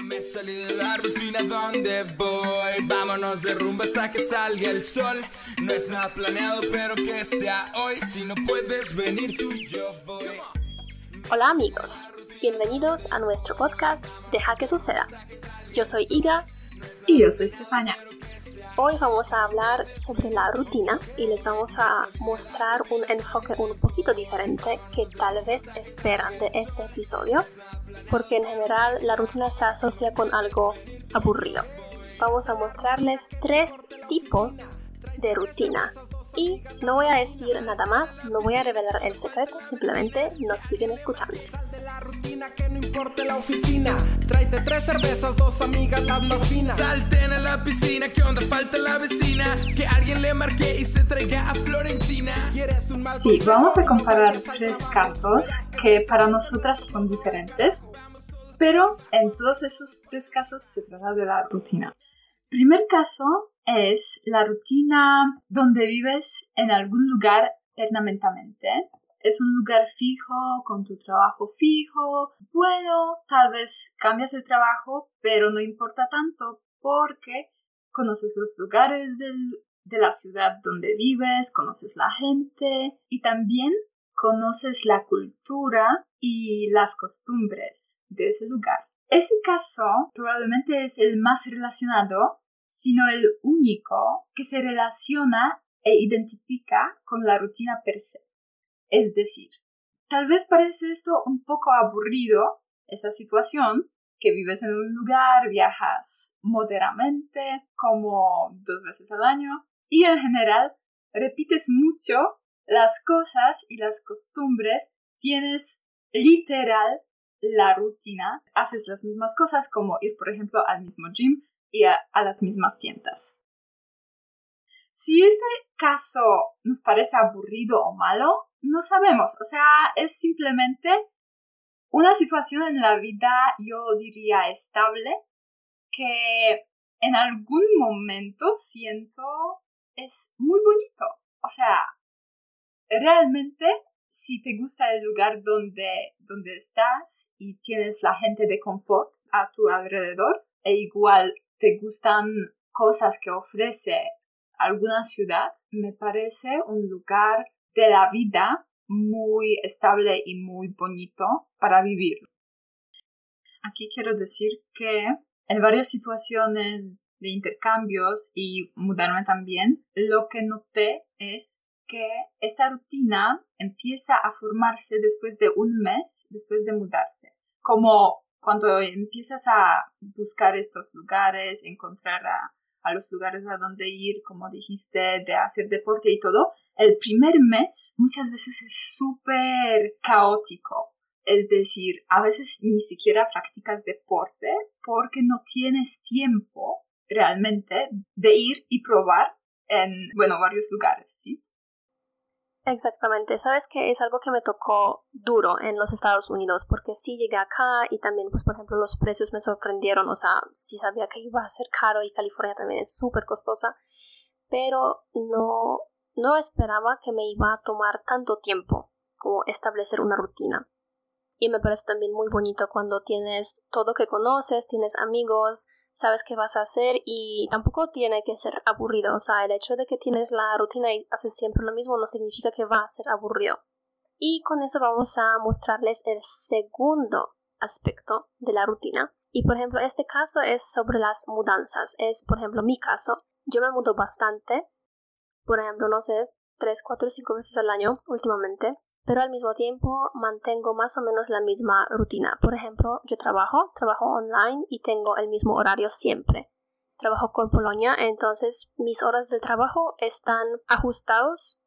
Me salí de la rutina donde voy. Vámonos de rumba hasta que salga el sol. No es nada planeado, pero que sea hoy. Si no puedes venir tú, yo voy. Hola amigos, bienvenidos a nuestro podcast Deja que suceda. Yo soy Iga y yo soy Stefania. Hoy vamos a hablar sobre la rutina y les vamos a mostrar un enfoque un poquito diferente que tal vez esperan de este episodio, porque en general la rutina se asocia con algo aburrido. Vamos a mostrarles tres tipos de rutina y no voy a decir nada más, no voy a revelar el secreto, simplemente nos siguen escuchando. La rutina que no importa la oficina. Tráete tres cervezas, dos amigas, las más finas. Salten a la piscina, que onda falta la vecina. Que alguien le marque y se traiga a Florentina. Sí, vamos a comparar tres casos que para nosotras son diferentes. Pero en todos esos tres casos se trata de la rutina. Primer caso, es la rutina donde vives en algún lugar permanentemente. Es un lugar fijo, con tu trabajo fijo. Bueno, tal vez cambias el trabajo, pero no importa tanto porque conoces los lugares de la ciudad donde vives, conoces la gente y también conoces la cultura y las costumbres de ese lugar. Ese caso probablemente es el más relacionado sino el único que se relaciona e identifica con la rutina per se. Es decir, tal vez parece esto un poco aburrido, esa situación, que vives en un lugar, viajas moderadamente, como dos veces al año, y en general repites mucho las cosas y las costumbres, tienes literal la rutina, haces las mismas cosas como ir, por ejemplo, al mismo gym, y a, las mismas tiendas. Si este caso nos parece aburrido o malo, no sabemos. O sea, es simplemente una situación en la vida, yo diría, estable, que en algún momento siento es muy bonito. O sea, realmente, si te gusta el lugar donde, donde estás y tienes la gente de confort a tu alrededor, e igual te gustan cosas que ofrece alguna ciudad, me parece un lugar de la vida muy estable y muy bonito para vivir. Aquí quiero decir que en varias situaciones de intercambios y mudarme también, lo que noté es que esta rutina empieza a formarse después de un mes, después de mudarte. Como cuando empiezas a buscar estos lugares, encontrar a, los lugares a donde ir, como dijiste, de hacer deporte y todo, el primer mes muchas veces es súper caótico. Es decir, a veces ni siquiera practicas deporte porque no tienes tiempo realmente de ir y probar en, bueno, varios lugares, ¿sí? Exactamente, sabes que es algo que me tocó duro en los Estados Unidos porque sí llegué acá y también pues por ejemplo los precios me sorprendieron, o sea, sí sabía que iba a ser caro y California también es súper costosa, pero no, no esperaba que me iba a tomar tanto tiempo como establecer una rutina. Y me parece también muy bonito cuando tienes todo que conoces, tienes amigos, sabes qué vas a hacer y tampoco tiene que ser aburrido. O sea, el hecho de que tienes la rutina y haces siempre lo mismo no significa que va a ser aburrido. Y con eso vamos a mostrarles el segundo aspecto de la rutina. Y por ejemplo, este caso es sobre las mudanzas. Es, por ejemplo, mi caso. Yo me mudo bastante. Por ejemplo, no sé, 3, 4, 5 veces al año últimamente pero al mismo tiempo mantengo más o menos la misma rutina. Por ejemplo, yo trabajo, trabajo online y tengo el mismo horario siempre. Trabajo con Polonia, entonces mis horas de trabajo están ajustados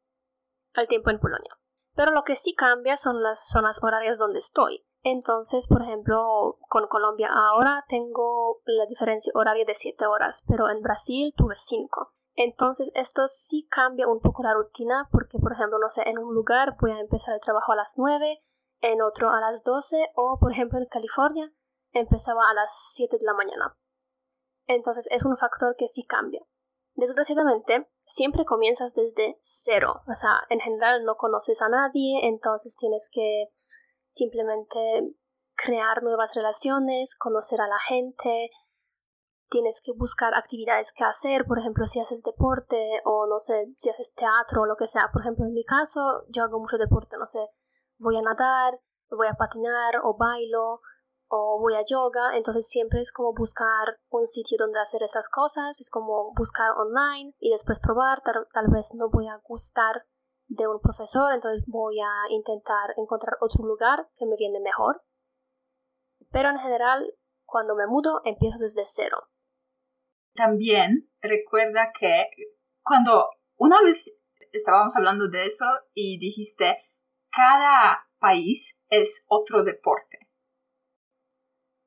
al tiempo en Polonia. Pero lo que sí cambia son las zonas horarias donde estoy. Entonces, por ejemplo, con Colombia ahora tengo la diferencia horaria de 7 horas, pero en Brasil tuve 5. Entonces esto sí cambia un poco la rutina porque, por ejemplo, no sé, en un lugar voy a empezar el trabajo a las 9, en otro a las 12 o, por ejemplo, en California empezaba a las 7 de la mañana. Entonces es un factor que sí cambia. Desgraciadamente, siempre comienzas desde cero. O sea, en general no conoces a nadie, entonces tienes que simplemente crear nuevas relaciones, conocer a la gente, tienes que buscar actividades que hacer, por ejemplo, si haces deporte o no sé, si haces teatro o lo que sea. Por ejemplo, en mi caso, yo hago mucho deporte, no sé, voy a nadar, voy a patinar o bailo o voy a yoga, entonces siempre es como buscar un sitio donde hacer esas cosas, es como buscar online y después probar, tal, vez no voy a gustar de un profesor, entonces voy a intentar encontrar otro lugar que me viene mejor. Pero en general, cuando me mudo, empiezo desde cero. También recuerda que cuando una vez estábamos hablando de eso y dijiste, cada país es otro deporte.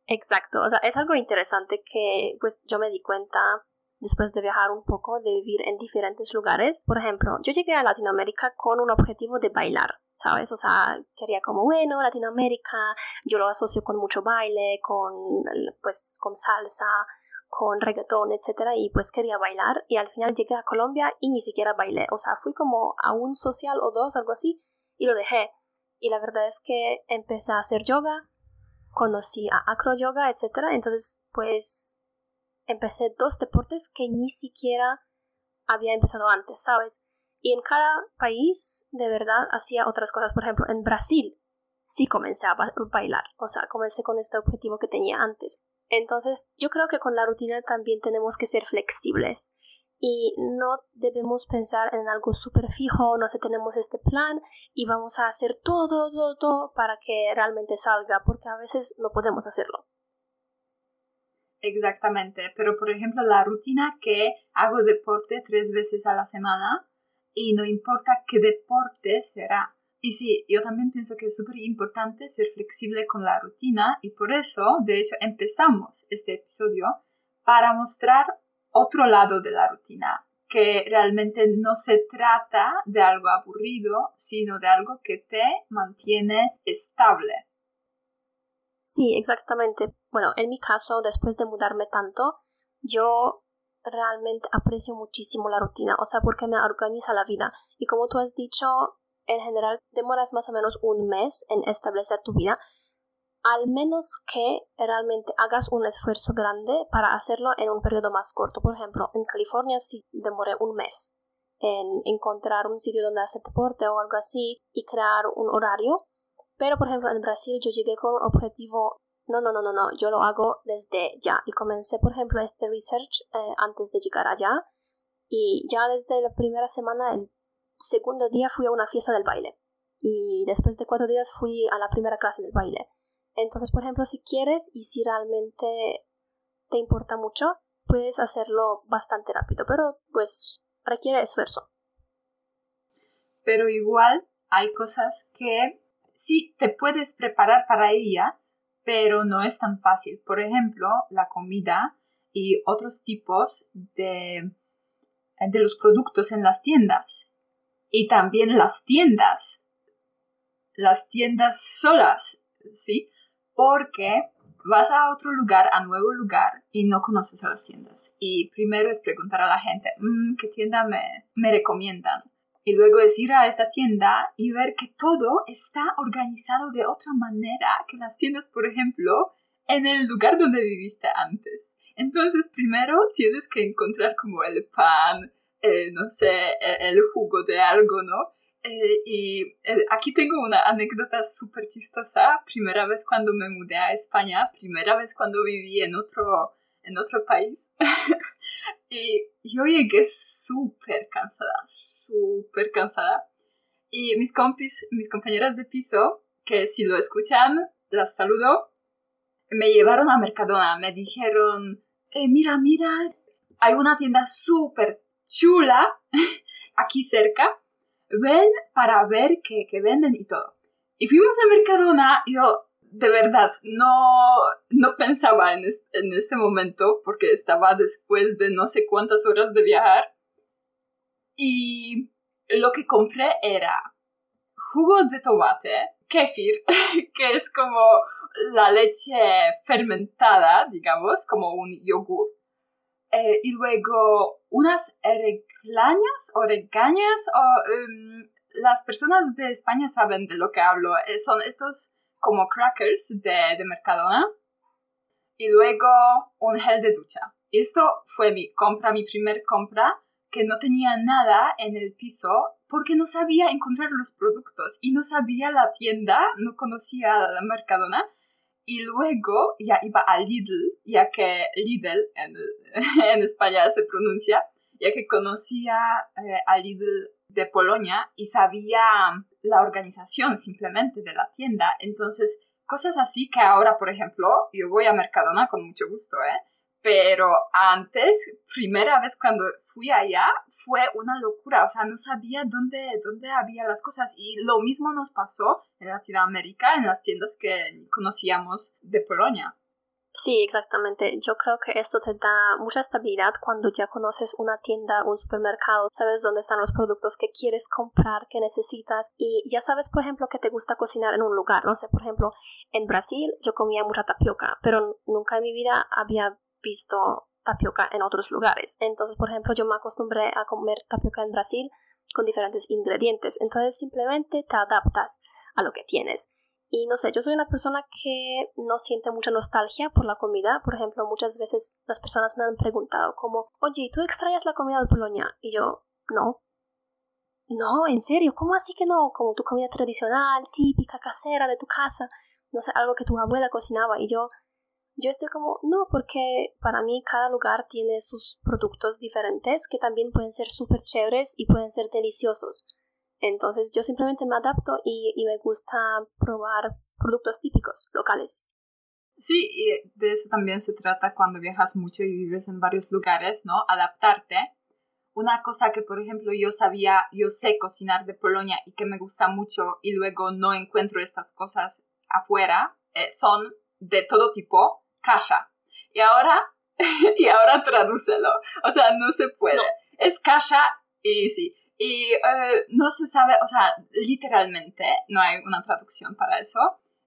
Exacto, o sea, es algo interesante que pues yo me di cuenta después de viajar un poco, de vivir en diferentes lugares. Por ejemplo, yo llegué a Latinoamérica con un objetivo de bailar, ¿sabes? O sea, quería como, bueno, Latinoamérica, yo lo asocio con mucho baile, con, pues, con salsa, con reggaetón, etcétera, y pues quería bailar y al final llegué a Colombia y ni siquiera bailé, o sea, fui como a un social o dos, algo así, y lo dejé. Y la verdad es que empecé a hacer yoga, conocí a acro yoga, etcétera, entonces pues empecé dos deportes que ni siquiera había empezado antes, ¿sabes? Y en cada país de verdad hacía otras cosas, por ejemplo, en Brasil sí comencé a bailar, o sea, comencé con este objetivo que tenía antes. Entonces, yo creo que con la rutina también tenemos que ser flexibles y no debemos pensar en algo súper fijo, no sé, tenemos este plan y vamos a hacer todo, todo, todo para que realmente salga, porque a veces no podemos hacerlo. Exactamente, pero por ejemplo la rutina que hago deporte tres veces a la semana y no importa qué deporte será, y sí, yo también pienso que es súper importante ser flexible con la rutina y por eso, de hecho, empezamos este episodio para mostrar otro lado de la rutina, que realmente no se trata de algo aburrido, sino de algo que te mantiene estable. Sí, exactamente. Bueno, en mi caso, después de mudarme tanto, yo realmente aprecio muchísimo la rutina, o sea, porque me organiza la vida. Y como tú has dicho, en general demoras más o menos un mes en establecer tu vida, al menos que realmente hagas un esfuerzo grande para hacerlo en un periodo más corto. Por ejemplo, en California sí demoré un mes en encontrar un sitio donde hacer deporte o algo así y crear un horario. Pero, por ejemplo, en Brasil yo llegué con un objetivo, no, no, no, no, no, yo lo hago desde ya. Y comencé, por ejemplo, este research eh, antes de llegar allá. Y ya desde la primera semana, el segundo día fui a una fiesta del baile y después de cuatro días fui a la primera clase del baile. Entonces, por ejemplo, si quieres y si realmente te importa mucho, puedes hacerlo bastante rápido, pero pues requiere esfuerzo. Pero igual hay cosas que sí te puedes preparar para ellas, pero no es tan fácil. Por ejemplo, la comida y otros tipos de, de los productos en las tiendas y también las tiendas, las tiendas solas, ¿sí? Porque vas a otro lugar, a nuevo lugar, y no conoces a las tiendas. Y primero es preguntar a la gente, mm, ¿qué tienda me, me recomiendan? Y luego es ir a esta tienda y ver que todo está organizado de otra manera que las tiendas, por ejemplo, en el lugar donde viviste antes. Entonces, primero tienes que encontrar como el pan, eh, no sé, e, el jugo de algo, ¿no? Eh, y eh, aquí tengo una anécdota súper chistosa. Primera vez cuando me mudé a España, primera vez cuando viví en otro, en otro país. y yo llegué súper cansada, súper cansada. Y mis compis, mis compañeras de piso, que si lo escuchan, las saludo, me llevaron a Mercadona. Me dijeron, mira, mira, hay una tienda súper chula aquí cerca, ven para ver qué, venden y todo. Y fuimos a Mercadona, yo de verdad no, no pensaba en, en ese momento porque estaba después de no sé cuántas horas de viajar. Y lo que compré era jugo de tomate, kefir, que es como la leche fermentada, digamos, como un yogur eh, y luego unas reglañas o regañas o em, las personas de España saben de lo que hablo. Eh, son estos como crackers de, de Mercadona y luego un gel de ducha. Y esto fue mi compra, mi primer compra, que no tenía nada en el piso porque no sabía encontrar los productos y no sabía la tienda, no conocía la Mercadona. Y luego ya iba a Lidl, ya que Lidl en, en España se pronuncia, ya que conocía eh, a Lidl de Polonia y sabía la organización simplemente de la tienda. Entonces, cosas así que ahora, por ejemplo, yo voy a Mercadona con mucho gusto, ¿eh? Pero antes, primera vez cuando fui allá, fue una locura. O sea, no sabía dónde, dónde había las cosas. Y lo mismo nos pasó en Latinoamérica, en las tiendas que conocíamos de Polonia. Sí, exactamente. Yo creo que esto te da mucha estabilidad cuando ya conoces una tienda, un supermercado, sabes dónde están los productos que quieres comprar, que necesitas y ya sabes, por ejemplo, que te gusta cocinar en un lugar. No sé, por ejemplo, en Brasil yo comía mucha tapioca, pero nunca en mi vida había visto tapioca en otros lugares. Entonces, por ejemplo, yo me acostumbré a comer tapioca en Brasil con diferentes ingredientes. Entonces, simplemente te adaptas a lo que tienes. Y no sé, yo soy una persona que no siente mucha nostalgia por la comida. Por ejemplo, muchas veces las personas me han preguntado como, oye, ¿tú extrañas la comida de Polonia? Y yo, no. No, en serio, ¿cómo así que no? Como tu comida tradicional, típica, casera de tu casa. No sé, algo que tu abuela cocinaba. Y yo, yo estoy como, no, porque para mí cada lugar tiene sus productos diferentes que también pueden ser súper chéveres y pueden ser deliciosos. Entonces yo simplemente me adapto y, me gusta probar productos típicos, locales. Sí, y de eso también se trata cuando viajas mucho y vives en varios lugares, ¿no? Adaptarte. Una cosa que, por ejemplo, yo sabía, yo sé cocinar de Polonia y que me gusta mucho y luego no encuentro estas cosas afuera, eh, son de todo tipo, kasha. Y ahora, y ahora tradúcelo. O sea, no se puede. Es kasha y sí, y eh, no se sabe, o sea, literalmente no hay una traducción para eso.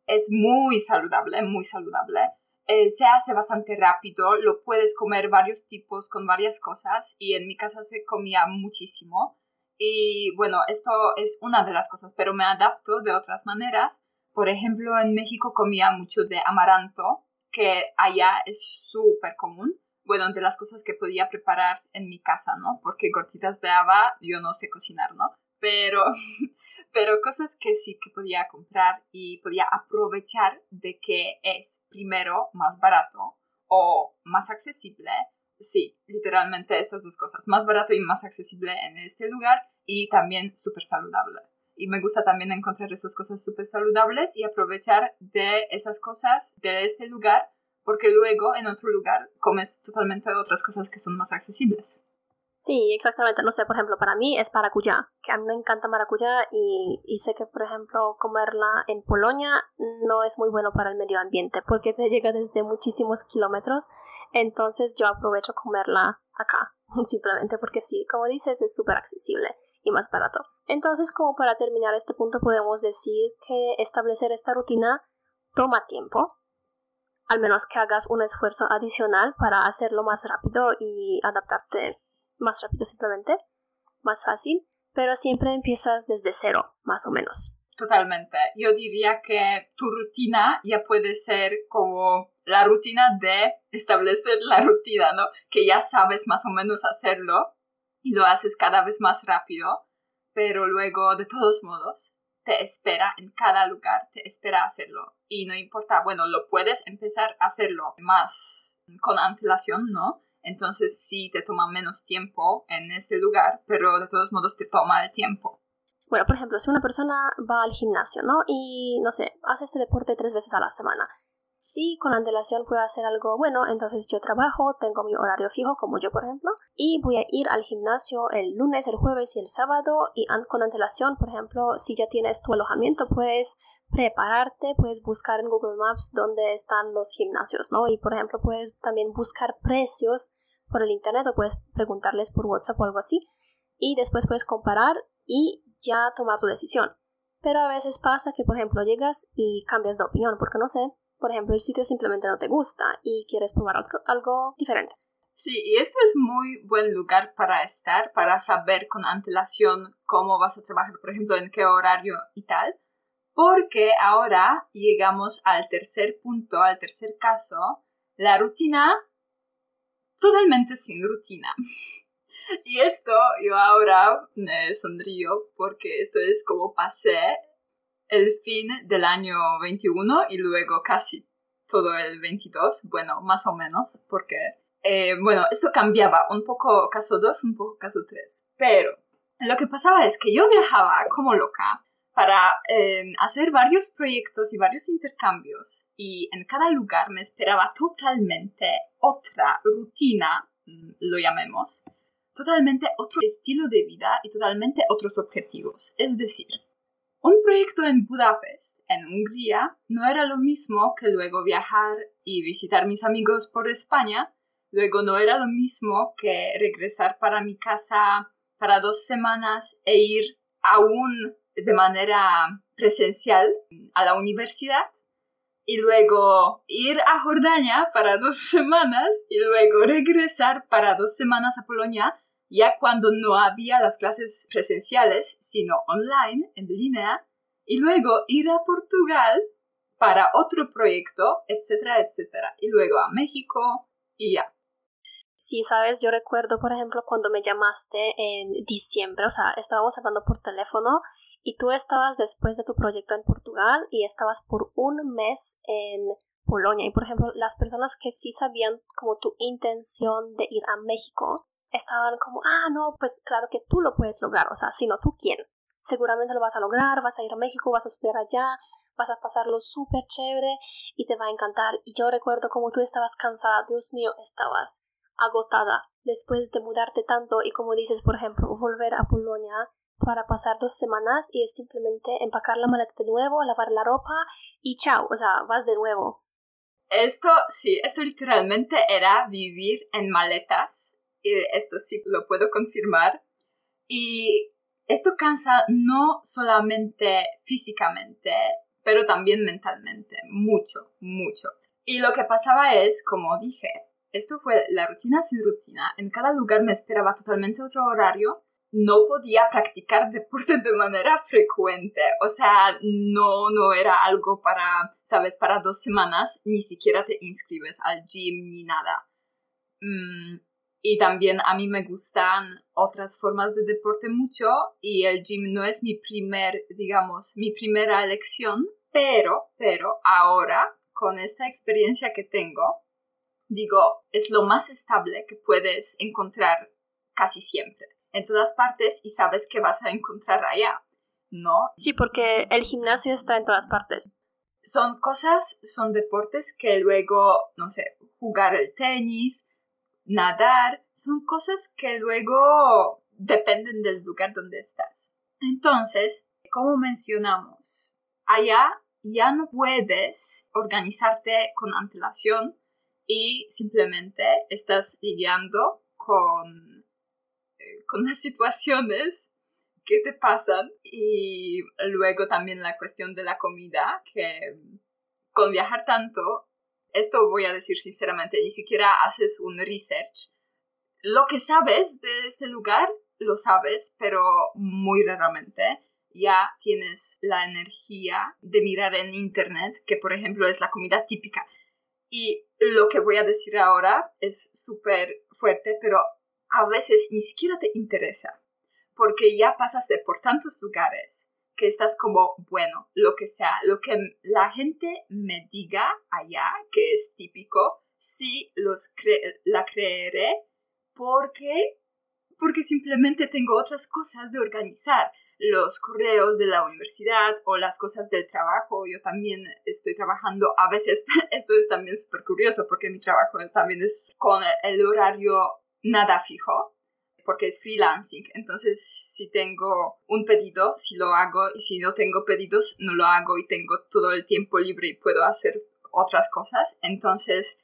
Es muy saludable, muy saludable. Eh, se hace bastante rápido, lo puedes comer varios tipos con varias cosas y en mi casa se comía muchísimo. Y bueno, esto es una de las cosas, pero me adapto de otras maneras. Por ejemplo, en México comía mucho de amaranto, que allá es súper común bueno, de las cosas que podía preparar en mi casa, ¿no? Porque gorditas de haba yo no sé cocinar, ¿no? Pero, pero cosas que sí que podía comprar y podía aprovechar de que es primero más barato o más accesible. Sí, literalmente estas dos cosas, más barato y más accesible en este lugar y también súper saludable. Y me gusta también encontrar esas cosas súper saludables y aprovechar de esas cosas de este lugar porque luego en otro lugar comes totalmente otras cosas que son más accesibles. Sí, exactamente. No sé, por ejemplo, para mí es maracuyá, que a mí me encanta maracuyá y, y, sé que, por ejemplo, comerla en Polonia no es muy bueno para el medio ambiente porque te llega desde muchísimos kilómetros. Entonces yo aprovecho comerla acá, simplemente porque sí, como dices, es súper accesible y más barato. Entonces, como para terminar este punto, podemos decir que establecer esta rutina toma tiempo, al menos que hagas un esfuerzo adicional para hacerlo más rápido y adaptarte más rápido simplemente, más fácil, pero siempre empiezas desde cero, más o menos. Totalmente. Yo diría que tu rutina ya puede ser como la rutina de establecer la rutina, ¿no? Que ya sabes más o menos hacerlo y lo haces cada vez más rápido, pero luego, de todos modos, te espera en cada lugar, te espera hacerlo. Y no importa, bueno, lo puedes empezar a hacerlo más con antelación, ¿no? Entonces sí te toma menos tiempo en ese lugar, pero de todos modos te toma el tiempo. Bueno, por ejemplo, si una persona va al gimnasio, ¿no? Y, no sé, hace este deporte tres veces a la semana si con antelación puedo hacer algo bueno, entonces yo trabajo, tengo mi horario fijo, como yo por ejemplo, y voy a ir al gimnasio el lunes, el jueves y el sábado, y con antelación, por ejemplo, si ya tienes tu alojamiento, puedes prepararte, puedes buscar en Google Maps dónde están los gimnasios, ¿no? Y por ejemplo, puedes también buscar precios por el internet o puedes preguntarles por WhatsApp o algo así, y después puedes comparar y ya tomar tu decisión. Pero a veces pasa que, por ejemplo, llegas y cambias de opinión, porque no sé, por ejemplo, el sitio simplemente no te gusta y quieres probar algo, diferente. Sí, y este es muy buen lugar para estar, para saber con antelación cómo vas a trabajar, por ejemplo, en qué horario y tal, porque ahora llegamos al tercer punto, al tercer caso, la rutina totalmente sin rutina. y esto yo ahora me sonrío porque esto es como pasé el fin del año 21 y luego casi todo el 22, bueno, más o menos, porque, eh, bueno, esto cambiaba un poco caso 2, un poco caso 3, pero lo que pasaba es que yo viajaba como loca para eh, hacer varios proyectos y varios intercambios y en cada lugar me esperaba totalmente otra rutina, mm, lo llamemos, totalmente otro estilo de vida y totalmente otros objetivos. Es decir, un proyecto en Budapest, en Hungría, no era lo mismo que luego viajar y visitar mis amigos por España. Luego no era lo mismo que regresar para mi casa para dos semanas e ir aún de manera presencial a la universidad y luego ir a Jordania para dos semanas y luego regresar para dos semanas a Polonia ya cuando no había las clases presenciales, sino online, en línea, y luego ir a Portugal para otro proyecto, etcétera, etcétera, y luego a México y ya. Sí, sabes, yo recuerdo, por ejemplo, cuando me llamaste en diciembre, o sea, estábamos hablando por teléfono y tú estabas después de tu proyecto en Portugal y estabas por un mes en Polonia. Y, por ejemplo, las personas que sí sabían como tu intención de ir a México, estaban como, ah, no, pues claro que tú lo puedes lograr, o sea, si no, ¿tú quién? Seguramente lo vas a lograr, vas a ir a México, vas a estudiar allá, vas a pasarlo súper chévere y te va a encantar. Y yo recuerdo como tú estabas cansada, Dios mío, estabas agotada después de mudarte tanto y como dices, por ejemplo, volver a Polonia para pasar dos semanas y es simplemente empacar la maleta de nuevo, lavar la ropa y chao, o sea, vas de nuevo. Esto, sí, esto literalmente era vivir en maletas esto sí lo puedo confirmar. Y esto cansa no solamente físicamente, pero también mentalmente, mucho, mucho. Y lo que pasaba es, como dije, esto fue la rutina sin rutina. En cada lugar me esperaba totalmente otro horario. No podía practicar deporte de manera frecuente. O sea, no, no era algo para, sabes, para dos semanas. Ni siquiera te inscribes al gym ni nada. Mm, y también a mí me gustan otras formas de deporte mucho y el gym no es mi primer, digamos, mi primera elección, pero, pero ahora, con esta experiencia que tengo, digo, es lo más estable que puedes encontrar casi siempre, en todas partes y sabes que vas a encontrar allá, ¿no? Sí, porque el gimnasio está en todas partes. Son cosas, son deportes que luego, no sé, jugar el tenis, nadar, son cosas que luego dependen del lugar donde estás. Entonces, como mencionamos, allá ya no puedes organizarte con antelación y simplemente estás lidiando con, con las situaciones que te pasan y luego también la cuestión de la comida que con viajar tanto esto voy a decir sinceramente, ni siquiera haces un research. Lo que sabes de este lugar, lo sabes, pero muy raramente. Ya tienes la energía de mirar en internet, que por ejemplo es la comida típica. Y lo que voy a decir ahora es súper fuerte, pero a veces ni siquiera te interesa, porque ya pasaste por tantos lugares que estás como, bueno, lo que sea, lo que la gente me diga allá, que es típico, sí los la creeré porque, porque simplemente tengo otras cosas de organizar los correos de la universidad o las cosas del trabajo. Yo también estoy trabajando, a veces esto es también súper curioso porque mi trabajo también es con el horario nada fijo porque es freelancing. Entonces, si tengo un pedido, si lo hago y si no tengo pedidos, no lo hago y tengo todo el tiempo libre y puedo hacer otras cosas. Entonces,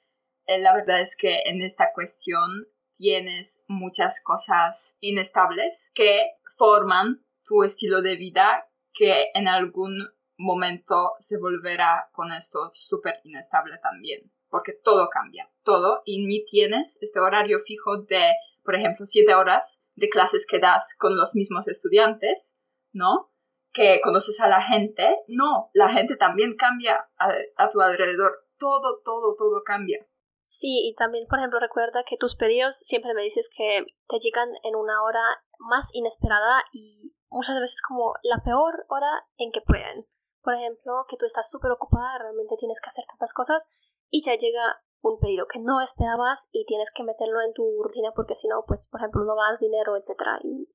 eh, la verdad es que en esta cuestión tienes muchas cosas inestables que forman tu estilo de vida que en algún momento se volverá con esto súper inestable también, porque todo cambia, todo, y ni tienes este horario fijo de por ejemplo, siete horas de clases que das con los mismos estudiantes, ¿no? que conoces a la gente. No, la gente también cambia a, tu alrededor. Todo, todo, todo cambia. Sí, y también, por ejemplo, recuerda que tus pedidos siempre me dices que te llegan en una hora más inesperada y muchas veces como la peor hora en que pueden. Por ejemplo, que tú estás súper ocupada, realmente tienes que hacer tantas cosas y ya llega un pedido que no esperabas y tienes que meterlo en tu rutina porque si no, pues, por ejemplo, no ganas dinero, etc. Y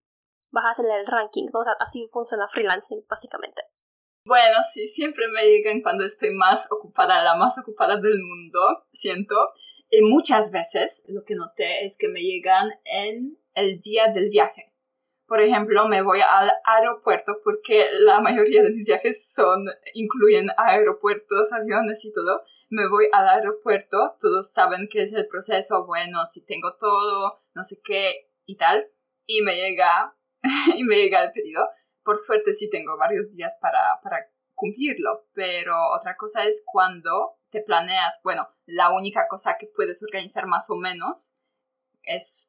bajas en el ranking, ¿no? así funciona freelancing, básicamente. Bueno, sí, siempre me llegan cuando estoy más ocupada, la más ocupada del mundo, siento. Y muchas veces lo que noté es que me llegan en el día del viaje. Por ejemplo, me voy al aeropuerto porque la mayoría de mis viajes son, incluyen aeropuertos, aviones y todo. Me voy al aeropuerto, todos saben que es el proceso, bueno, si tengo todo, no sé qué y tal. Y me llega, y me llega el pedido por suerte sí tengo varios días para, para cumplirlo, pero otra cosa es cuando te planeas, bueno, la única cosa que puedes organizar más o menos es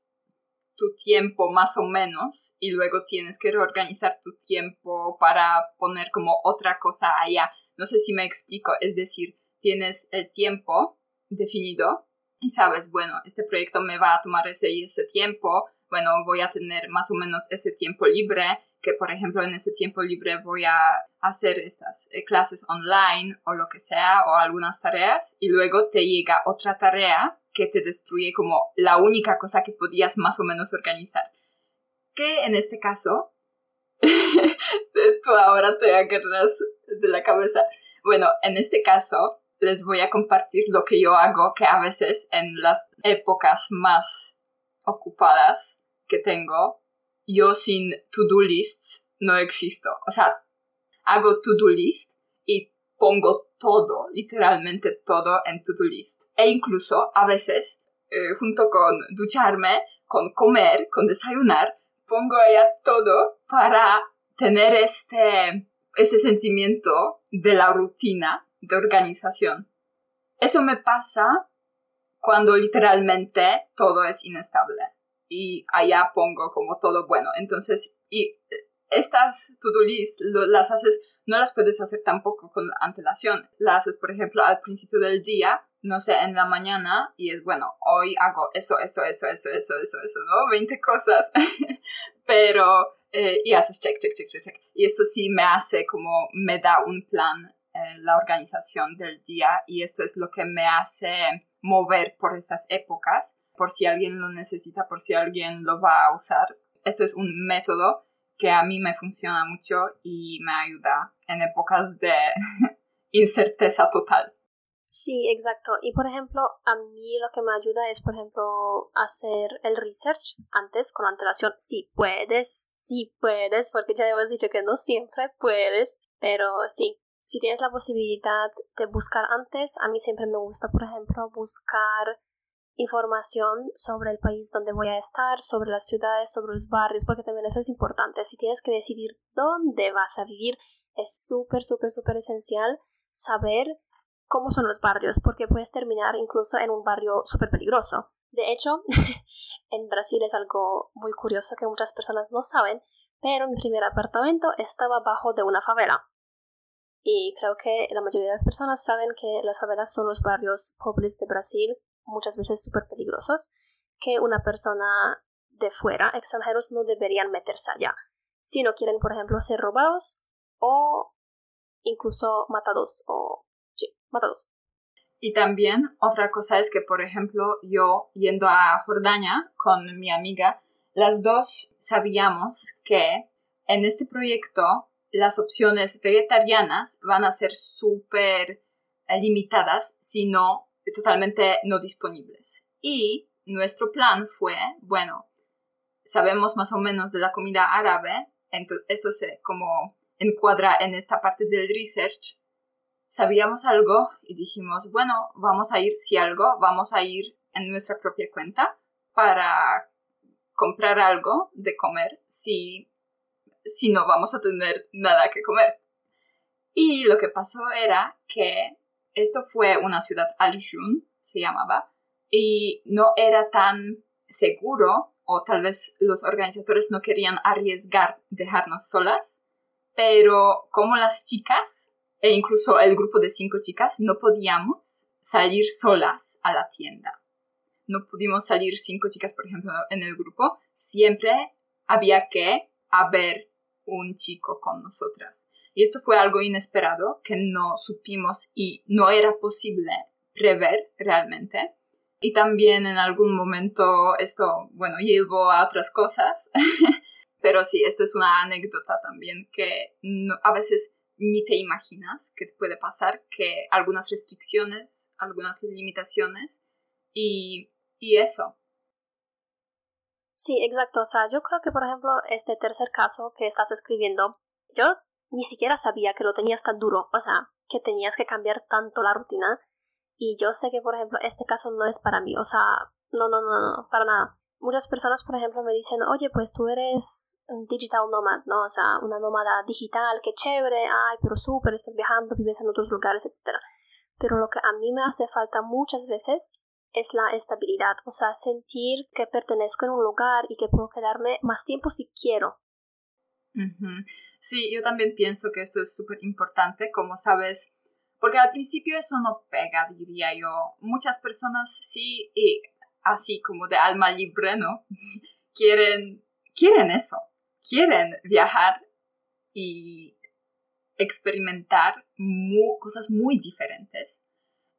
tu tiempo más o menos y luego tienes que reorganizar tu tiempo para poner como otra cosa allá. No sé si me explico, es decir, tienes el tiempo definido y sabes, bueno, este proyecto me va a tomar ese y ese tiempo, bueno, voy a tener más o menos ese tiempo libre que por ejemplo en ese tiempo libre voy a hacer estas eh, clases online o lo que sea o algunas tareas y luego te llega otra tarea que te destruye como la única cosa que podías más o menos organizar. Que en este caso, tú ahora te agarras de la cabeza. Bueno, en este caso les voy a compartir lo que yo hago, que a veces en las épocas más ocupadas que tengo, yo sin to-do lists no existo. O sea, hago to-do list y pongo todo, literalmente todo en to-do list. E incluso a veces, eh, junto con ducharme, con comer, con desayunar, pongo allá todo para tener este, este sentimiento de la rutina de organización. Eso me pasa cuando literalmente todo es inestable y allá pongo como todo bueno. Entonces, y estas to-do list las haces, no las puedes hacer tampoco con antelación. Las haces, por ejemplo, al principio del día, no sé, en la mañana, y es bueno, hoy hago eso, eso, eso, eso, eso, eso, eso, ¿no? 20 cosas. Pero, eh, y haces check, check, check, check, check. Y eso sí me hace como, me da un plan eh, la organización del día, y esto es lo que me hace mover por estas épocas por si alguien lo necesita, por si alguien lo va a usar. Esto es un método que a mí me funciona mucho y me ayuda en épocas de incerteza total. Sí, exacto. Y por ejemplo, a mí lo que me ayuda es, por ejemplo, hacer el research antes con antelación. Si puedes, si puedes, porque ya hemos dicho que no siempre puedes, pero sí, si tienes la posibilidad de buscar antes, a mí siempre me gusta, por ejemplo, buscar información sobre el país donde voy a estar, sobre las ciudades, sobre los barrios, porque también eso es importante. Si tienes que decidir dónde vas a vivir, es súper, súper, súper esencial saber cómo son los barrios, porque puedes terminar incluso en un barrio súper peligroso. De hecho, en Brasil es algo muy curioso que muchas personas no saben, pero mi primer apartamento estaba bajo de una favela. Y creo que la mayoría de las personas saben que las favelas son los barrios pobres de Brasil muchas veces súper peligrosos, que una persona de fuera, extranjeros, no deberían meterse allá. Si no quieren, por ejemplo, ser robados o incluso matados o... Sí, matados. Y también otra cosa es que, por ejemplo, yo yendo a Jordania con mi amiga, las dos sabíamos que en este proyecto las opciones vegetarianas van a ser súper limitadas si no totalmente no disponibles. Y nuestro plan fue, bueno, sabemos más o menos de la comida árabe, esto se como encuadra en esta parte del research, sabíamos algo y dijimos, bueno, vamos a ir, si algo, vamos a ir en nuestra propia cuenta para comprar algo de comer si, si no vamos a tener nada que comer. Y lo que pasó era que esto fue una ciudad, Aljun se llamaba, y no era tan seguro, o tal vez los organizadores no querían arriesgar dejarnos solas. pero como las chicas, e incluso el grupo de cinco chicas, no podíamos salir solas a la tienda. No pudimos salir cinco chicas, por ejemplo, en el grupo. Siempre había que haber un chico con nosotras. Y esto fue algo inesperado que no supimos y no era posible prever realmente. Y también en algún momento esto, bueno, llevó a otras cosas. Pero sí, esto es una anécdota también que a veces ni te imaginas que puede pasar, que algunas restricciones, algunas limitaciones y, y eso. Sí, exacto. O sea, yo creo que, por ejemplo, este tercer caso que estás escribiendo, yo ni siquiera sabía que lo tenías tan duro, o sea, que tenías que cambiar tanto la rutina. Y yo sé que, por ejemplo, este caso no es para mí, o sea, no, no, no, no, para nada muchas personas, por ejemplo, me dicen, oye, pues tú eres un digital nomad, ¿no? O sea, una nómada digital, qué chévere, ay, pero súper, estás viajando, vives en otros lugares, etc. Pero lo que a mí me hace falta muchas veces es la estabilidad, o sea, sentir que pertenezco en un lugar y que puedo quedarme más tiempo si quiero. Sí, yo también pienso que esto es súper importante, como sabes, porque al principio eso no pega, diría yo. Muchas personas sí, y así como de alma libre, ¿no? quieren, quieren eso, quieren viajar y experimentar cosas muy diferentes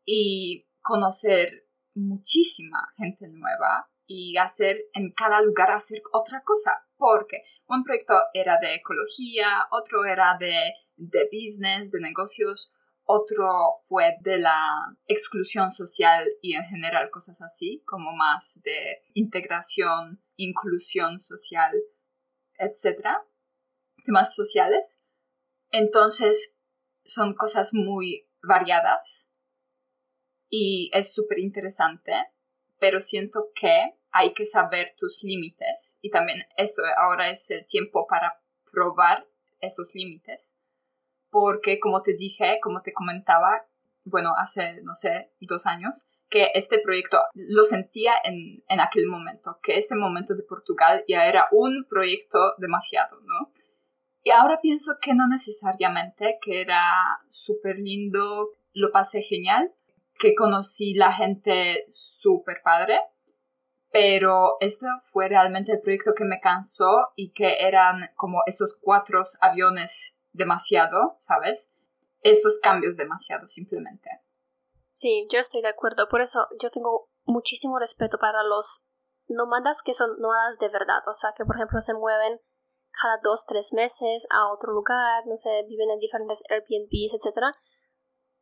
y conocer muchísima gente nueva y hacer en cada lugar hacer otra cosa, porque un proyecto era de ecología, otro era de, de business, de negocios, otro fue de la exclusión social y en general cosas así, como más de integración, inclusión social, etc. Temas sociales. Entonces, son cosas muy variadas y es súper interesante, pero siento que hay que saber tus límites y también eso ahora es el tiempo para probar esos límites porque como te dije, como te comentaba, bueno, hace, no sé, dos años, que este proyecto lo sentía en, en aquel momento, que ese momento de Portugal ya era un proyecto demasiado, ¿no? Y ahora pienso que no necesariamente, que era súper lindo, lo pasé genial, que conocí la gente súper padre, pero este fue realmente el proyecto que me cansó y que eran como esos cuatro aviones demasiado, ¿sabes? Esos cambios demasiado simplemente. Sí, yo estoy de acuerdo. Por eso yo tengo muchísimo respeto para los nómadas que son nómadas de verdad. O sea, que por ejemplo se mueven cada dos, tres meses a otro lugar, no sé, viven en diferentes Airbnbs, etc.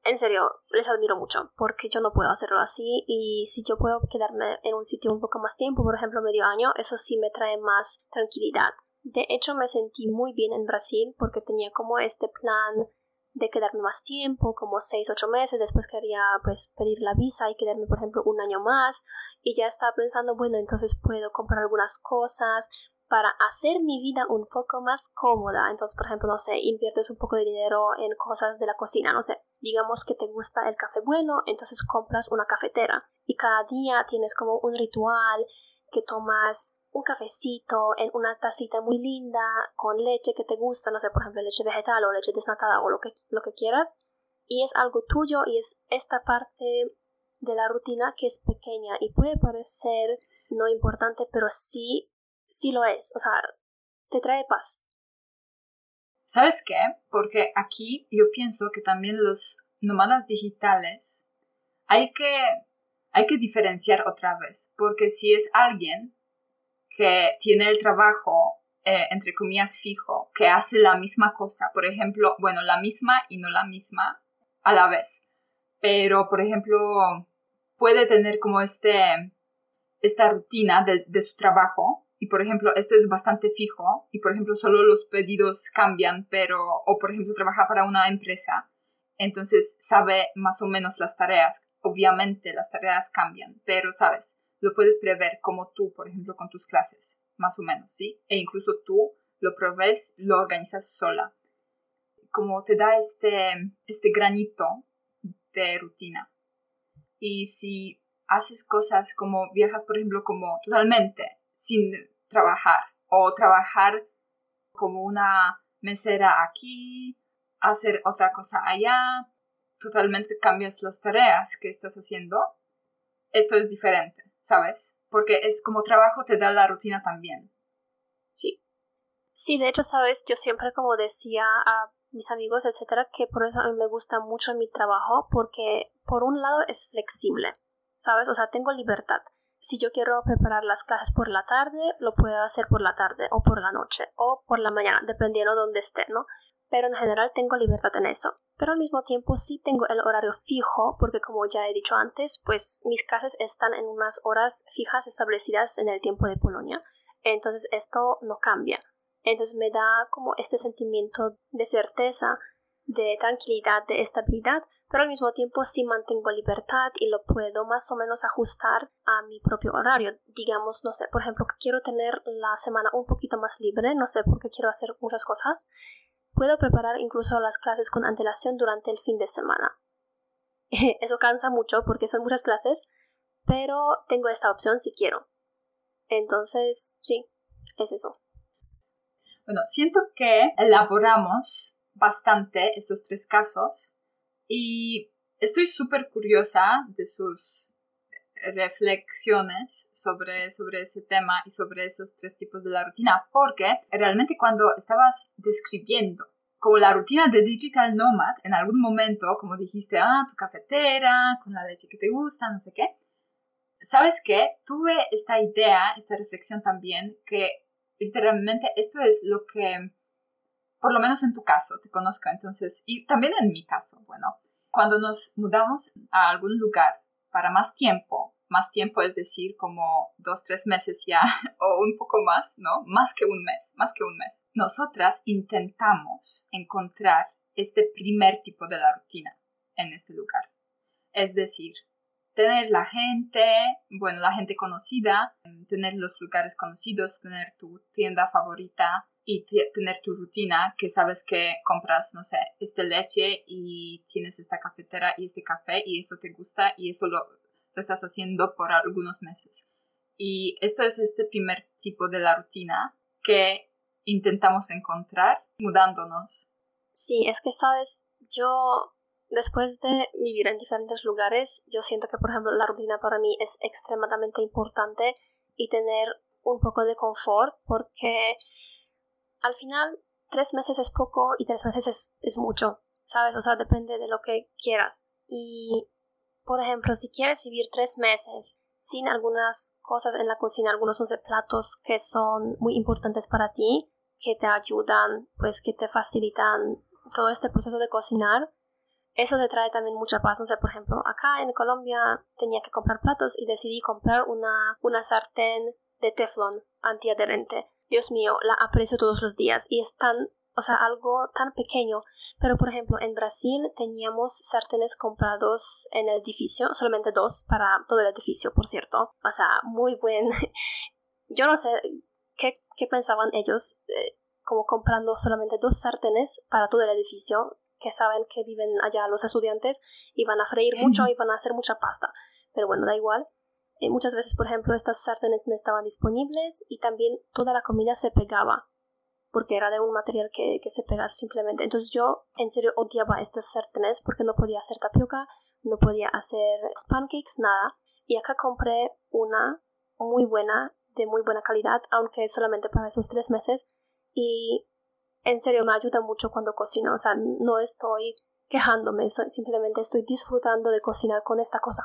En serio, les admiro mucho, porque yo no puedo hacerlo así y si yo puedo quedarme en un sitio un poco más tiempo, por ejemplo medio año, eso sí me trae más tranquilidad. De hecho, me sentí muy bien en Brasil porque tenía como este plan de quedarme más tiempo, como seis, ocho meses, después quería pues pedir la visa y quedarme por ejemplo un año más y ya estaba pensando, bueno, entonces puedo comprar algunas cosas para hacer mi vida un poco más cómoda. Entonces, por ejemplo, no sé, inviertes un poco de dinero en cosas de la cocina, no sé, digamos que te gusta el café bueno, entonces compras una cafetera y cada día tienes como un ritual que tomas un cafecito en una tacita muy linda con leche que te gusta, no sé, por ejemplo, leche vegetal o leche desnatada o lo que, lo que quieras. Y es algo tuyo y es esta parte de la rutina que es pequeña y puede parecer no importante, pero sí, sí lo es. O sea, te trae paz. ¿Sabes qué? Porque aquí yo pienso que también los nómadas digitales hay que, hay que diferenciar otra vez, porque si es alguien que tiene el trabajo, eh, entre comillas, fijo, que hace la misma cosa. Por ejemplo, bueno, la misma y no la misma a la vez. Pero, por ejemplo, puede tener como este, esta rutina de, de su trabajo. Y, por ejemplo, esto es bastante fijo. Y, por ejemplo, solo los pedidos cambian, pero, o, por ejemplo, trabaja para una empresa. Entonces, sabe más o menos las tareas. Obviamente, las tareas cambian, pero, ¿sabes? lo puedes prever como tú, por ejemplo, con tus clases, más o menos, ¿sí? E incluso tú lo provés, lo organizas sola. Como te da este, este granito de rutina. Y si haces cosas como viajas, por ejemplo, como totalmente sin trabajar o trabajar como una mesera aquí, hacer otra cosa allá, totalmente cambias las tareas que estás haciendo, esto es diferente, ¿sabes? Porque es como trabajo te da la rutina también. Sí. Sí, de hecho, sabes, yo siempre como decía a mis amigos, etcétera, que por eso a mí me gusta mucho mi trabajo porque por un lado es flexible, ¿sabes? O sea, tengo libertad. Si yo quiero preparar las clases por la tarde, lo puedo hacer por la tarde o por la noche o por la mañana, dependiendo de dónde esté, ¿no? Pero en general tengo libertad en eso. Pero al mismo tiempo sí tengo el horario fijo porque como ya he dicho antes, pues mis clases están en unas horas fijas establecidas en el tiempo de Polonia. Entonces esto no cambia. Entonces me da como este sentimiento de certeza, de tranquilidad, de estabilidad, pero al mismo tiempo sí mantengo libertad y lo puedo más o menos ajustar a mi propio horario. Digamos, no sé, por ejemplo, que quiero tener la semana un poquito más libre, no sé, porque quiero hacer muchas cosas. Puedo preparar incluso las clases con antelación durante el fin de semana. Eso cansa mucho porque son muchas clases, pero tengo esta opción si quiero. Entonces, sí, es eso. Bueno, siento que elaboramos bastante estos tres casos y estoy súper curiosa de sus reflexiones sobre, sobre ese tema y sobre esos tres tipos de la rutina, porque realmente cuando estabas describiendo como la rutina de Digital Nomad, en algún momento, como dijiste, ah, tu cafetera, con la leche que te gusta, no sé qué, ¿sabes qué? Tuve esta idea, esta reflexión también, que literalmente esto es lo que, por lo menos en tu caso, te conozco entonces, y también en mi caso, bueno, cuando nos mudamos a algún lugar para más tiempo, más tiempo es decir, como dos, tres meses ya, o un poco más, ¿no? Más que un mes, más que un mes. Nosotras intentamos encontrar este primer tipo de la rutina en este lugar. Es decir, tener la gente, bueno, la gente conocida, tener los lugares conocidos, tener tu tienda favorita y tener tu rutina, que sabes que compras, no sé, esta leche y tienes esta cafetera y este café y eso te gusta y eso lo, lo estás haciendo por algunos meses. Y esto es este primer tipo de la rutina que intentamos encontrar mudándonos. Sí, es que sabes, yo después de vivir en diferentes lugares, yo siento que, por ejemplo, la rutina para mí es extremadamente importante y tener un poco de confort porque al final tres meses es poco y tres meses es, es mucho, ¿sabes? O sea, depende de lo que quieras. Y, por ejemplo, si quieres vivir tres meses sin algunas cosas en la cocina, algunos de platos que son muy importantes para ti, que te ayudan, pues que te facilitan todo este proceso de cocinar, eso te trae también mucha paz. No sé, por ejemplo, acá en Colombia tenía que comprar platos y decidí comprar una, una sartén de teflón antiadherente. Dios mío, la aprecio todos los días y es tan, o sea, algo tan pequeño. Pero, por ejemplo, en Brasil teníamos sartenes comprados en el edificio, solamente dos para todo el edificio, por cierto. O sea, muy buen. Yo no sé qué, qué pensaban ellos, eh, como comprando solamente dos sartenes para todo el edificio que saben que viven allá los estudiantes y van a freír mucho y van a hacer mucha pasta. Pero bueno, da igual. Eh, muchas veces, por ejemplo, estas sartenes no estaban disponibles y también toda la comida se pegaba porque era de un material que, que se pega simplemente. Entonces yo en serio odiaba estas sartenes porque no podía hacer tapioca, no podía hacer pancakes, nada. Y acá compré una muy buena, de muy buena calidad, aunque solamente para esos tres meses. Y en serio me ayuda mucho cuando cocino, o sea, no estoy quejándome, simplemente estoy disfrutando de cocinar con esta cosa.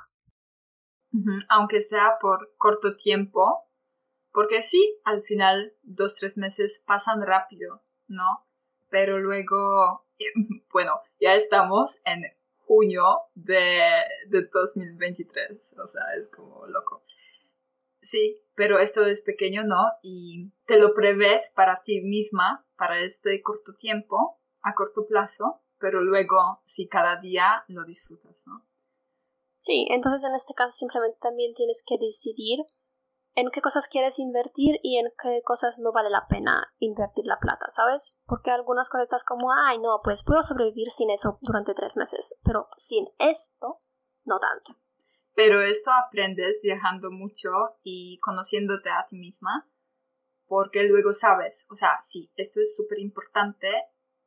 Aunque sea por corto tiempo, porque sí, al final dos, tres meses pasan rápido, ¿no? Pero luego, bueno, ya estamos en junio de, de 2023, o sea, es como loco. Sí, pero esto es pequeño, ¿no? Y te lo prevés para ti misma, para este corto tiempo, a corto plazo, pero luego sí cada día lo disfrutas, ¿no? Sí, entonces en este caso simplemente también tienes que decidir en qué cosas quieres invertir y en qué cosas no vale la pena invertir la plata, ¿sabes? Porque algunas cosas estás como, ay, no, pues puedo sobrevivir sin eso durante tres meses, pero sin esto, no tanto. Pero esto aprendes viajando mucho y conociéndote a ti misma, porque luego sabes, o sea, sí, esto es súper importante,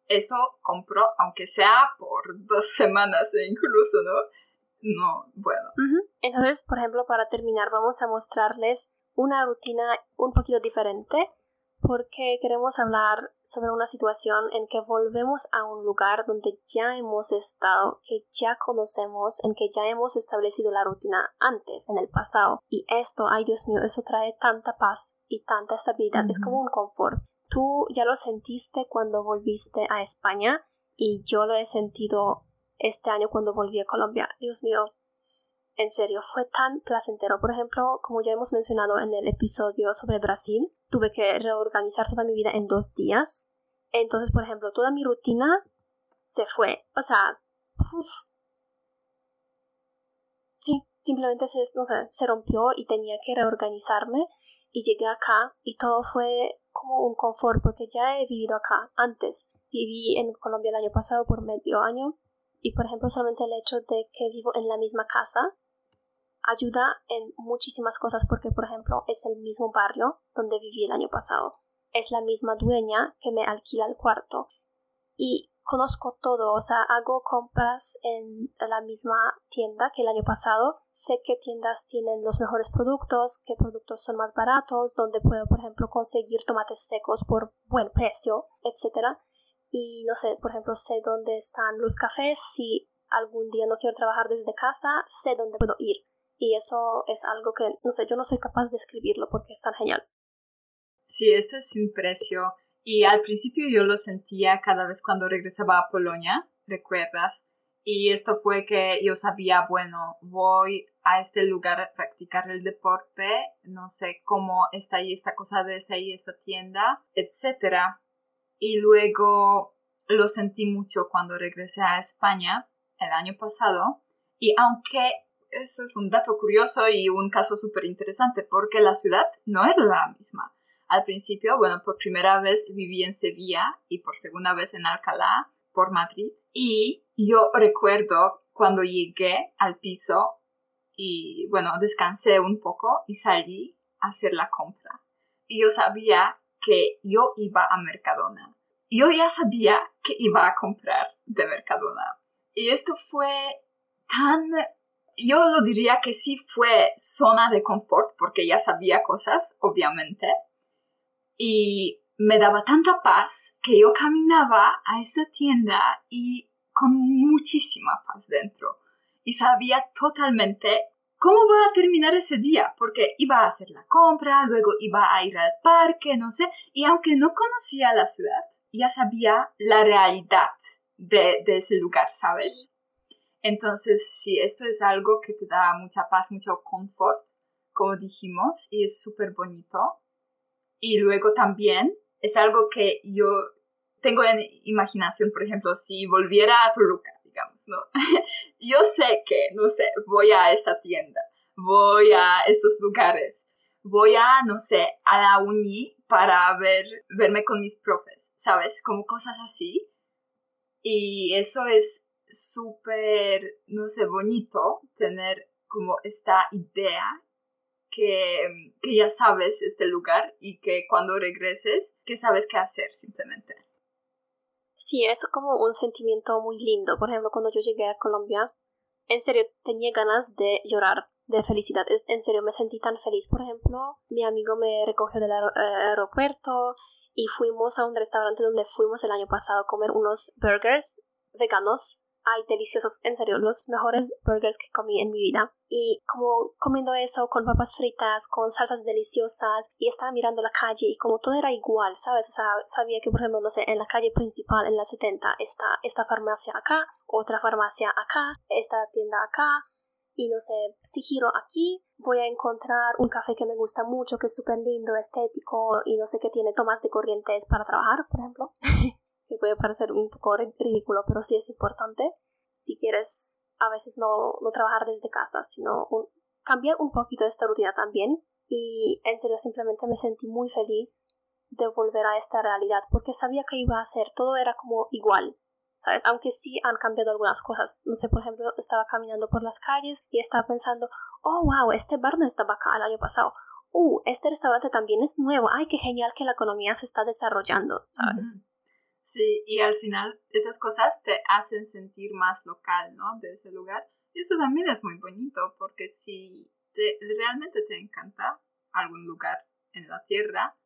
eso compro, aunque sea por dos semanas e incluso, ¿no? No, bueno. Entonces, por ejemplo, para terminar, vamos a mostrarles una rutina un poquito diferente porque queremos hablar sobre una situación en que volvemos a un lugar donde ya hemos estado, que ya conocemos, en que ya hemos establecido la rutina antes, en el pasado. Y esto, ay Dios mío, eso trae tanta paz y tanta estabilidad, es como un confort. Tú ya lo sentiste cuando volviste a España y yo lo he sentido este año cuando volví a Colombia. Dios mío, en serio, fue tan placentero. Por ejemplo, como ya hemos mencionado en el episodio sobre Brasil, tuve que reorganizar toda mi vida en dos días. Entonces, por ejemplo, toda mi rutina se fue. O sea, sí, simplemente se, no sé, se rompió y tenía que reorganizarme. Y llegué acá y todo fue como un confort porque ya he vivido acá antes. Viví en Colombia el año pasado por medio año y por ejemplo solamente el hecho de que vivo en la misma casa ayuda en muchísimas cosas porque, por ejemplo, es el mismo barrio donde viví el año pasado. Es la misma dueña que me alquila el cuarto. Y conozco todo, o sea, hago compras en la misma tienda que el año pasado. Sé qué tiendas tienen los mejores productos, qué productos son más baratos, donde puedo, por ejemplo, conseguir tomates secos por buen precio, etc. Y no sé, por ejemplo, sé dónde están los cafés. Si algún día no quiero trabajar desde casa, sé dónde puedo ir y eso es algo que, no sé, yo no soy capaz de escribirlo porque es tan genial. Sí, esto es sin precio. Y al principio yo lo sentía cada vez cuando regresaba a Polonia, ¿recuerdas? Y esto fue que yo sabía, bueno, voy a este lugar a practicar el deporte, no sé cómo está ahí esta cosa de esa y esta tienda, etc. Y luego lo sentí mucho cuando regresé a España el año pasado. Y aunque eso es un dato curioso y un caso súper interesante porque la ciudad no era la misma. Al principio, bueno, por primera vez viví en Sevilla y por segunda vez en Alcalá, por Madrid. Y yo recuerdo cuando llegué al piso y, bueno, descansé un poco y salí a hacer la compra. Y yo sabía que yo iba a Mercadona. Yo ya sabía que iba a comprar de Mercadona. Y esto fue tan yo lo diría que sí fue zona de confort porque ya sabía cosas, obviamente. Y me daba tanta paz que yo caminaba a esa tienda y con muchísima paz dentro. Y sabía totalmente cómo va a terminar ese día, porque iba a hacer la compra, luego iba a ir al parque, no sé, y aunque no conocía la ciudad, ya sabía la realidad de, de ese lugar, ¿sabes? Entonces, sí, esto es algo que te da mucha paz, mucho confort, como dijimos, y es súper bonito. Y luego también es algo que yo tengo en imaginación, por ejemplo, si volviera a Toluca, digamos, ¿no? yo sé que, no sé, voy a esta tienda, voy a estos lugares, voy a, no sé, a la uni para ver, verme con mis profes, ¿sabes? Como cosas así. Y eso es súper, no sé, bonito tener como esta idea que, que, ya sabes este lugar y que cuando regreses, que sabes qué hacer simplemente. Sí, es como un sentimiento muy lindo. Por ejemplo, cuando yo llegué a Colombia, en serio tenía ganas de llorar de felicidad. En serio me sentí tan feliz. Por ejemplo, mi amigo me recogió del eh, aeropuerto y fuimos a un restaurante donde fuimos el año pasado a comer unos burgers veganos ay, deliciosos, en serio, los mejores burgers que comí en mi vida. Y como comiendo eso con papas fritas, con salsas deliciosas, y estaba mirando la calle y como todo era igual, ¿sabes? O sea, sabía que, por ejemplo, no sé, en la calle principal, en la 70, está esta farmacia acá, otra farmacia acá, esta tienda acá, y no sé, si giro aquí, voy a encontrar un café que me gusta mucho, que es súper lindo, estético, y no sé qué tiene tomas de corrientes para trabajar, por ejemplo. que puede parecer un poco ridículo, pero sí es importante si quieres a veces no, no trabajar desde casa, sino cambiar un poquito esta rutina también. Y en serio, simplemente me sentí muy feliz de volver a esta realidad porque sabía que iba a ser, todo era como igual, ¿sabes? Aunque sí han cambiado algunas cosas. No sé, por ejemplo, estaba caminando por las calles y estaba pensando, oh, wow, este bar no estaba acá el año pasado. uh, este restaurante también es nuevo, ay, qué genial que la economía se está desarrollando, ¿sabes? Sí, y al final esas cosas te hacen sentir más local, ¿no? De ese lugar. Y eso también es muy bonito, porque si te, realmente te encanta algún lugar en la tierra,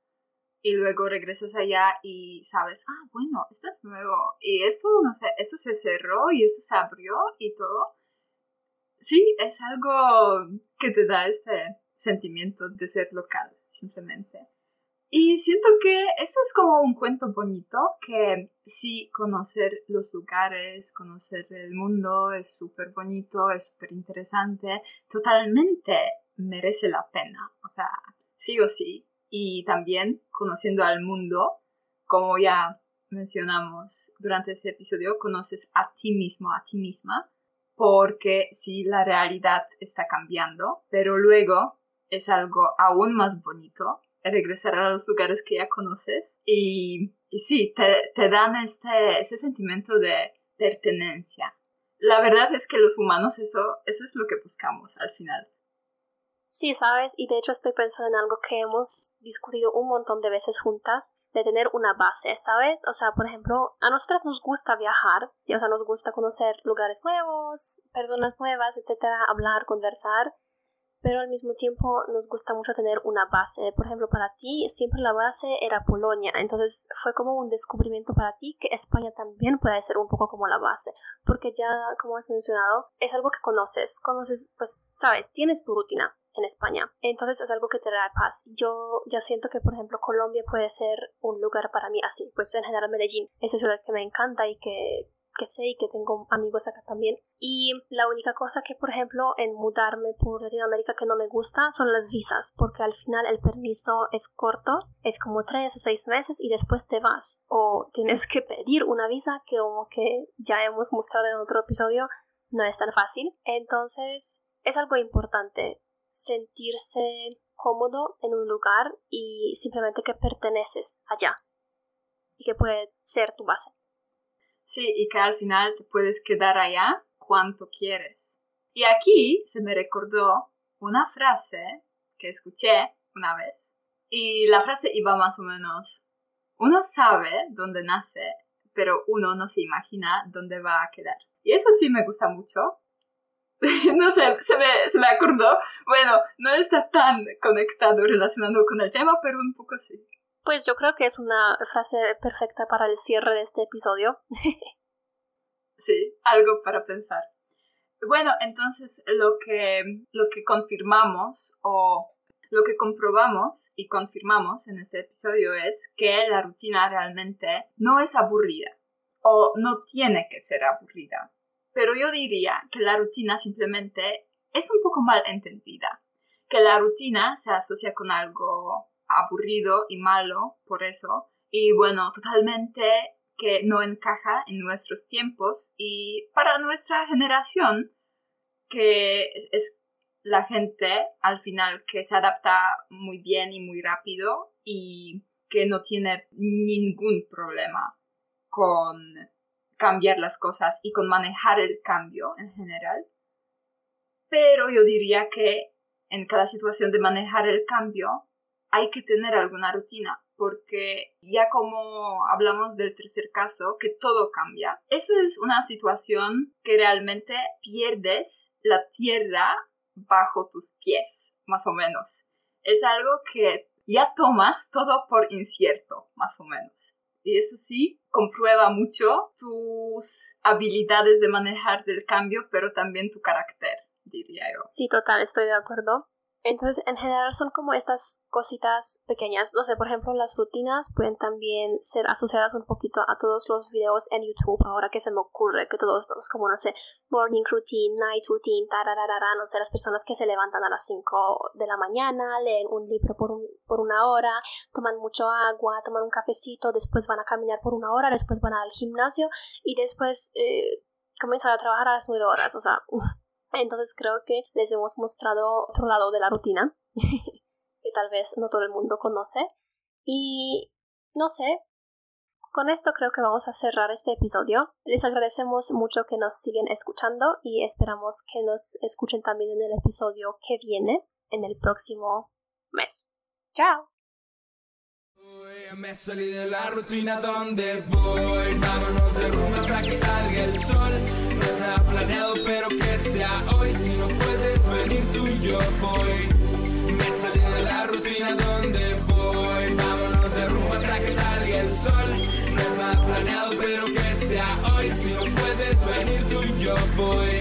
y luego regresas allá y sabes, ah, bueno, esto es nuevo, y eso, no sé, eso se cerró y eso se abrió y todo. Sí, es algo que te da este sentimiento de ser local, simplemente. Y siento que eso es como un cuento bonito, que sí, conocer los lugares, conocer el mundo es súper bonito, es súper interesante, totalmente merece la pena, o sea, sí o sí. Y también conociendo al mundo, como ya mencionamos durante este episodio, conoces a ti mismo, a ti misma, porque sí, la realidad está cambiando, pero luego es algo aún más bonito regresar a los lugares que ya conoces y, sí, te, te dan este, ese sentimiento de pertenencia. La verdad es que los humanos eso, eso es lo que buscamos al final. Sí, sabes, y de hecho estoy pensando en algo que hemos discutido un montón de veces juntas, de tener una base, ¿sabes? O sea, por ejemplo, a nosotras nos gusta viajar, ¿sí? o sea, nos gusta conocer lugares nuevos, personas nuevas, etcétera, hablar, conversar, pero al mismo tiempo nos gusta mucho tener una base. Por ejemplo, para ti siempre la base era Polonia, entonces fue como un descubrimiento para ti que España también puede ser un poco como la base, porque ya, como has mencionado, es algo que conoces, conoces, pues, sabes, tienes tu rutina en España. Entonces es algo que te da paz. Yo ya siento que, por ejemplo, Colombia puede ser un lugar para mí así. Pues en general Medellín es una ciudad que me encanta y que que sé y que tengo amigos acá también. Y la única cosa que, por ejemplo, en mudarme por Latinoamérica que no me gusta son las visas, porque al final el permiso es corto, es como tres o seis meses y después te vas. O tienes que pedir una visa que como que ya hemos mostrado en otro episodio, no es tan fácil. Entonces, es algo importante sentirse cómodo en un lugar y simplemente que perteneces allá y que puede ser tu base. Sí, y que al final te puedes quedar allá cuanto quieres. Y aquí se me recordó una frase que escuché una vez. Y la frase iba más o menos, uno sabe dónde nace, pero uno no se imagina dónde va a quedar. Y eso sí me gusta mucho. no sé, se me, se me acordó. Bueno, no está tan conectado, relacionado con el tema, pero un poco sí. Pues yo creo que es una frase perfecta para el cierre de este episodio. sí, algo para pensar. Bueno, entonces lo que, lo que confirmamos o lo que comprobamos y confirmamos en este episodio es que la rutina realmente no es aburrida o no tiene que ser aburrida. Pero yo diría que la rutina simplemente es un poco mal entendida, que la rutina se asocia con algo aburrido y malo por eso. Y bueno, totalmente que no encaja en nuestros tiempos y para nuestra generación, que es la gente al final que se adapta muy bien y muy rápido y que no tiene ningún problema con cambiar las cosas y con manejar el cambio en general. Pero yo diría que en cada situación de manejar el cambio hay que tener alguna rutina porque ya como hablamos del tercer caso, que todo cambia, eso es una situación que realmente pierdes la tierra bajo tus pies, más o menos. Es algo que ya tomas todo por incierto, más o menos. Y eso sí, comprueba mucho tus habilidades de manejar del cambio, pero también tu carácter, diría yo. Sí, total, estoy de acuerdo. Entonces, en general son como estas cositas pequeñas. No sé, por ejemplo, las rutinas pueden también ser asociadas un poquito a todos los videos en YouTube. Ahora que se me ocurre que todos los, como no sé, morning routine, night routine, tararara, no sé, las personas que se levantan a las 5 de la mañana, leen un libro por, por una hora, toman mucho agua, toman un cafecito, después van a caminar por una hora, después van al gimnasio y después eh, comienzan a trabajar a las 9 horas. O sea, entonces creo que les hemos mostrado otro lado de la rutina que tal vez no todo el mundo conoce. Y no sé, con esto creo que vamos a cerrar este episodio. Les agradecemos mucho que nos siguen escuchando y esperamos que nos escuchen también en el episodio que viene, en el próximo mes. Chao. Me salí de la rutina donde voy. Vámonos de rumba hasta que salga el sol. No es nada planeado, pero que sea hoy. Si no puedes venir tú, yo voy. Me salí de la rutina donde voy. Vámonos de rumba hasta que salga el sol. No es nada planeado, pero que sea hoy. Si no puedes venir tú, yo voy.